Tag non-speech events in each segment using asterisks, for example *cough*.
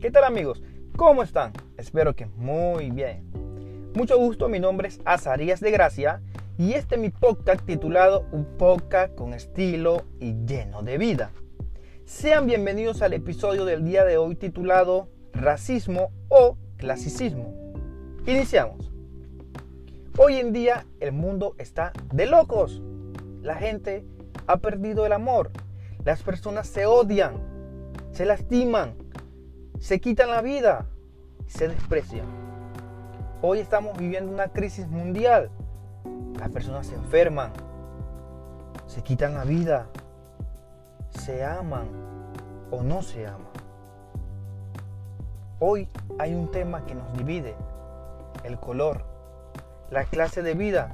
¿Qué tal amigos? ¿Cómo están? Espero que muy bien. Mucho gusto, mi nombre es Azarías de Gracia y este es mi podcast titulado Un podcast con estilo y lleno de vida. Sean bienvenidos al episodio del día de hoy titulado Racismo o Clasicismo. Iniciamos. Hoy en día el mundo está de locos. La gente ha perdido el amor. Las personas se odian, se lastiman, se quitan la vida, se desprecian. Hoy estamos viviendo una crisis mundial. Las personas se enferman, se quitan la vida, se aman o no se aman. Hoy hay un tema que nos divide, el color, la clase de vida,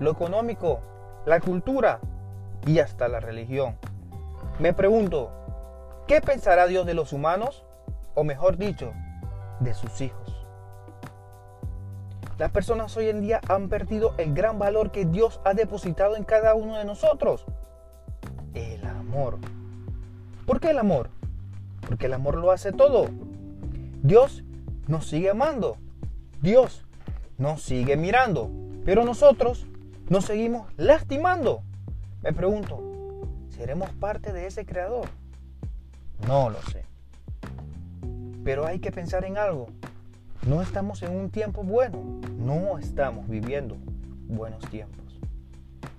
lo económico, la cultura y hasta la religión. Me pregunto, ¿qué pensará Dios de los humanos? O mejor dicho, de sus hijos. Las personas hoy en día han perdido el gran valor que Dios ha depositado en cada uno de nosotros. El amor. ¿Por qué el amor? Porque el amor lo hace todo. Dios nos sigue amando. Dios nos sigue mirando. Pero nosotros nos seguimos lastimando. Me pregunto, ¿seremos parte de ese creador? No lo sé. Pero hay que pensar en algo. No estamos en un tiempo bueno. No estamos viviendo buenos tiempos.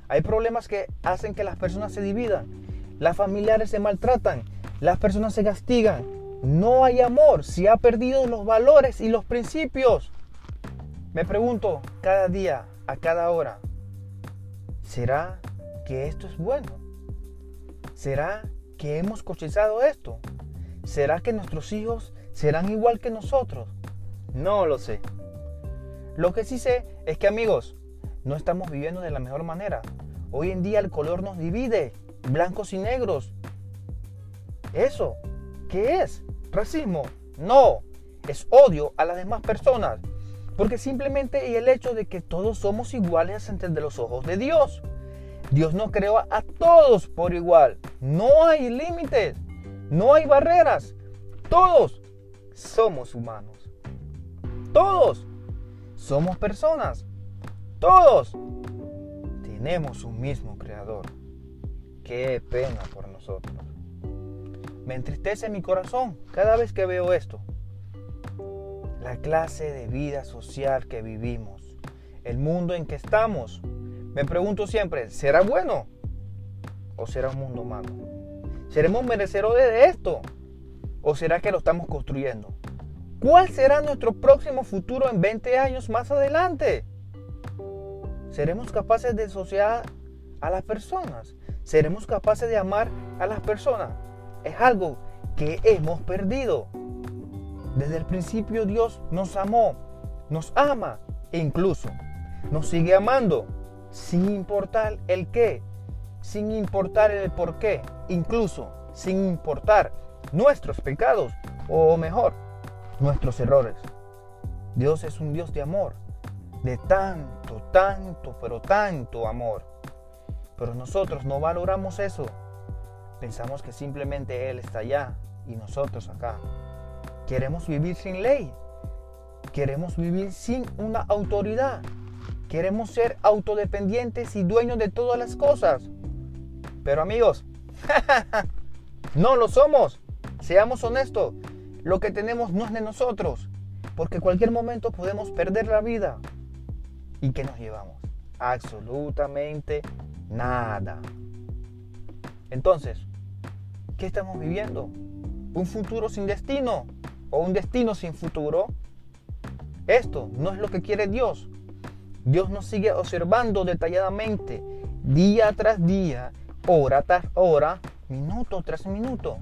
Hay problemas que hacen que las personas se dividan. Las familiares se maltratan. Las personas se castigan. No hay amor. Se ha perdido los valores y los principios. Me pregunto cada día, a cada hora, ¿será que esto es bueno? ¿Será que hemos cosechado esto? ¿Será que nuestros hijos serán igual que nosotros? No lo sé. Lo que sí sé es que amigos, no estamos viviendo de la mejor manera. Hoy en día el color nos divide, blancos y negros. ¿Eso qué es? ¿Racismo? No, es odio a las demás personas. Porque simplemente el hecho de que todos somos iguales ante los ojos de Dios. Dios nos creó a todos por igual. No hay límites, no hay barreras. Todos somos humanos. Todos somos personas. Todos tenemos un mismo creador. Qué pena por nosotros. Me entristece mi corazón cada vez que veo esto. La clase de vida social que vivimos, el mundo en que estamos. Me pregunto siempre, ¿será bueno o será un mundo malo? ¿Seremos merecedores de esto o será que lo estamos construyendo? ¿Cuál será nuestro próximo futuro en 20 años más adelante? ¿Seremos capaces de asociar a las personas? ¿Seremos capaces de amar a las personas? Es algo que hemos perdido. Desde el principio Dios nos amó, nos ama e incluso nos sigue amando sin importar el qué, sin importar el por qué, incluso sin importar nuestros pecados o mejor, nuestros errores. Dios es un Dios de amor, de tanto, tanto, pero tanto amor. Pero nosotros no valoramos eso. Pensamos que simplemente Él está allá y nosotros acá. Queremos vivir sin ley. Queremos vivir sin una autoridad. Queremos ser autodependientes y dueños de todas las cosas. Pero amigos, *laughs* no lo somos. Seamos honestos. Lo que tenemos no es de nosotros. Porque cualquier momento podemos perder la vida. ¿Y qué nos llevamos? Absolutamente nada. Entonces, ¿qué estamos viviendo? ¿Un futuro sin destino? ¿O un destino sin futuro? Esto no es lo que quiere Dios. Dios nos sigue observando detalladamente, día tras día, hora tras hora, minuto tras minuto,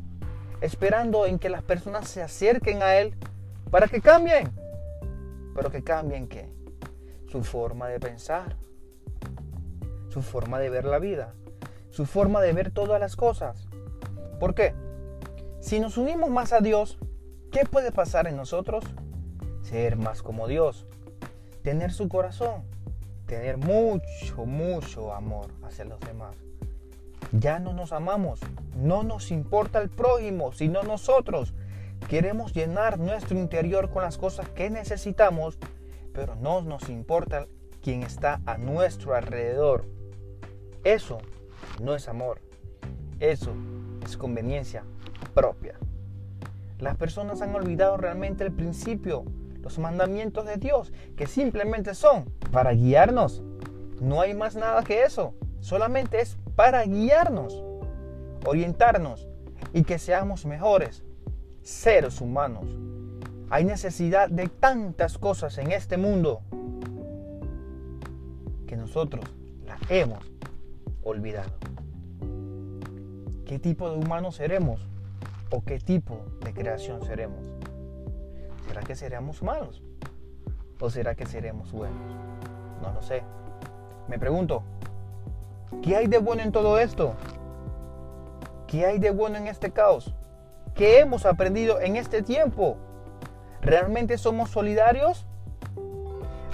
esperando en que las personas se acerquen a Él para que cambien. Pero que cambien qué? Su forma de pensar, su forma de ver la vida, su forma de ver todas las cosas. ¿Por qué? Si nos unimos más a Dios, ¿qué puede pasar en nosotros? Ser más como Dios, tener su corazón, tener mucho, mucho amor hacia los demás. Ya no nos amamos, no nos importa el prójimo, sino nosotros. Queremos llenar nuestro interior con las cosas que necesitamos, pero no nos importa quién está a nuestro alrededor. Eso no es amor. Eso es conveniencia propia. Las personas han olvidado realmente el principio, los mandamientos de Dios, que simplemente son para guiarnos. No hay más nada que eso. Solamente es para guiarnos, orientarnos y que seamos mejores seres humanos. Hay necesidad de tantas cosas en este mundo que nosotros las hemos olvidado. ¿Qué tipo de humanos seremos? ¿O qué tipo de creación seremos? ¿Será que seremos malos? ¿O será que seremos buenos? No lo sé. Me pregunto, ¿qué hay de bueno en todo esto? ¿Qué hay de bueno en este caos? ¿Qué hemos aprendido en este tiempo? ¿Realmente somos solidarios?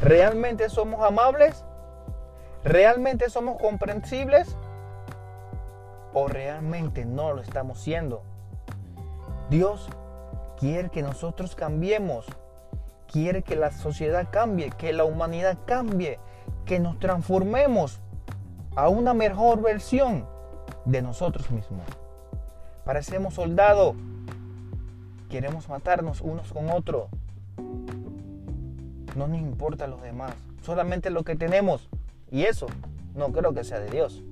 ¿Realmente somos amables? ¿Realmente somos comprensibles? ¿O realmente no lo estamos siendo? Dios quiere que nosotros cambiemos. Quiere que la sociedad cambie, que la humanidad cambie, que nos transformemos a una mejor versión de nosotros mismos. Parecemos soldados. Queremos matarnos unos con otros. No nos importa los demás. Solamente lo que tenemos. Y eso no creo que sea de Dios.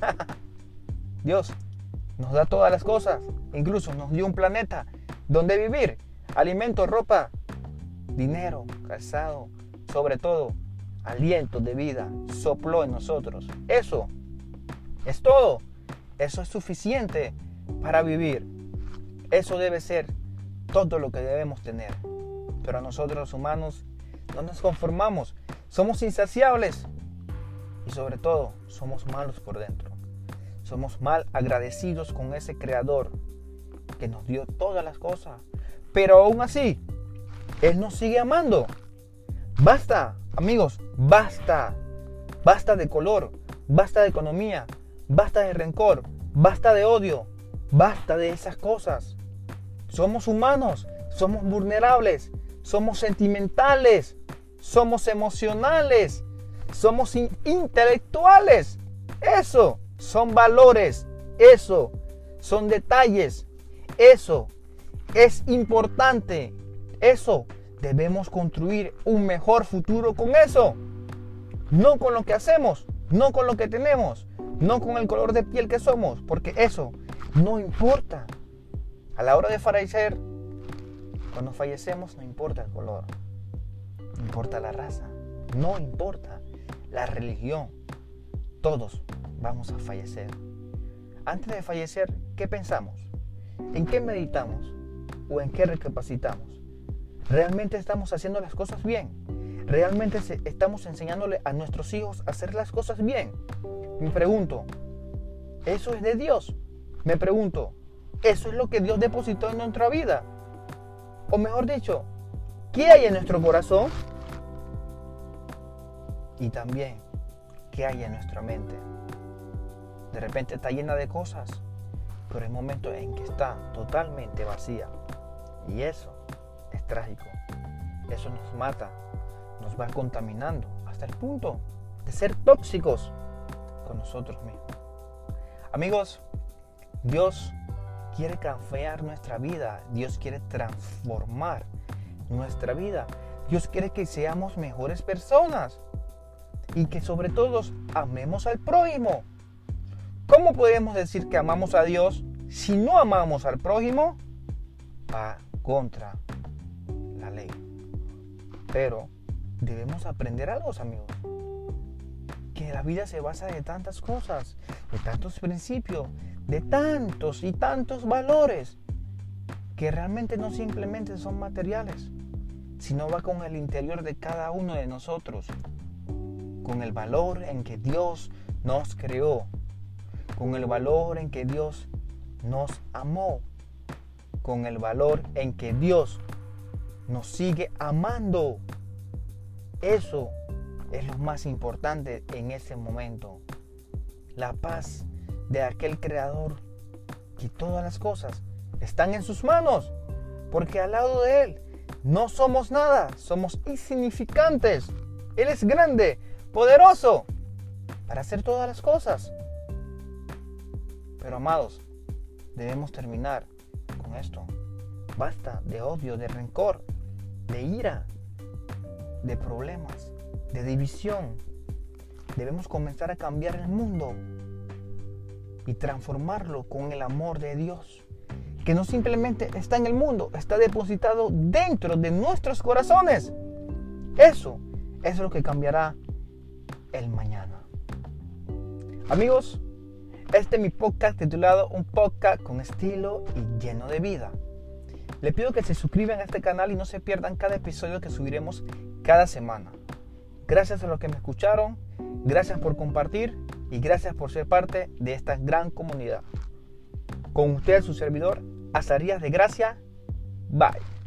*laughs* Dios nos da todas las cosas. Incluso nos dio un planeta donde vivir. Alimento, ropa, dinero, calzado. Sobre todo, aliento de vida. Sopló en nosotros. Eso es todo. Eso es suficiente para vivir. Eso debe ser todo lo que debemos tener. Pero nosotros los humanos no nos conformamos. Somos insaciables. Y sobre todo, somos malos por dentro. Somos mal agradecidos con ese creador que nos dio todas las cosas. Pero aún así, Él nos sigue amando. Basta, amigos, basta. Basta de color, basta de economía, basta de rencor, basta de odio, Basta de esas cosas. Somos humanos, somos vulnerables, somos sentimentales, somos emocionales, somos intelectuales. Eso son valores, eso son detalles, eso es importante, eso debemos construir un mejor futuro con eso. No con lo que hacemos, no con lo que tenemos, no con el color de piel que somos, porque eso no importa. A la hora de fallecer, cuando fallecemos no importa el color, no importa la raza, no importa la religión. Todos vamos a fallecer. Antes de fallecer, ¿qué pensamos? ¿En qué meditamos? ¿O en qué recapacitamos? ¿Realmente estamos haciendo las cosas bien? ¿Realmente estamos enseñándole a nuestros hijos a hacer las cosas bien? Me pregunto, ¿eso es de Dios? Me pregunto, ¿eso es lo que Dios depositó en nuestra vida? O mejor dicho, ¿qué hay en nuestro corazón? Y también, ¿qué hay en nuestra mente? De repente está llena de cosas, pero hay momentos en que está totalmente vacía. Y eso es trágico. Eso nos mata, nos va contaminando hasta el punto de ser tóxicos con nosotros mismos. Amigos, Dios quiere cambiar nuestra vida. Dios quiere transformar nuestra vida. Dios quiere que seamos mejores personas y que sobre todo amemos al prójimo. ¿Cómo podemos decir que amamos a Dios si no amamos al prójimo? Va contra ley. Pero debemos aprender algo, amigos. Que la vida se basa de tantas cosas, de tantos principios, de tantos y tantos valores que realmente no simplemente son materiales, sino va con el interior de cada uno de nosotros, con el valor en que Dios nos creó, con el valor en que Dios nos amó, con el valor en que Dios nos sigue amando. Eso es lo más importante en ese momento. La paz de aquel creador que todas las cosas están en sus manos. porque al lado de Él no somos nada, somos insignificantes. Él es grande, poderoso, para hacer todas las cosas. Pero amados, debemos terminar con esto. Basta de odio, de rencor, de ira, de problemas, de división. Debemos comenzar a cambiar el mundo y transformarlo con el amor de Dios, que no simplemente está en el mundo, está depositado dentro de nuestros corazones. Eso es lo que cambiará el mañana. Amigos, este es mi podcast titulado Un podcast con estilo y lleno de vida. Le pido que se suscriban a este canal y no se pierdan cada episodio que subiremos cada semana. Gracias a los que me escucharon, gracias por compartir y gracias por ser parte de esta gran comunidad. Con usted, su servidor, Azarías de Gracia. Bye.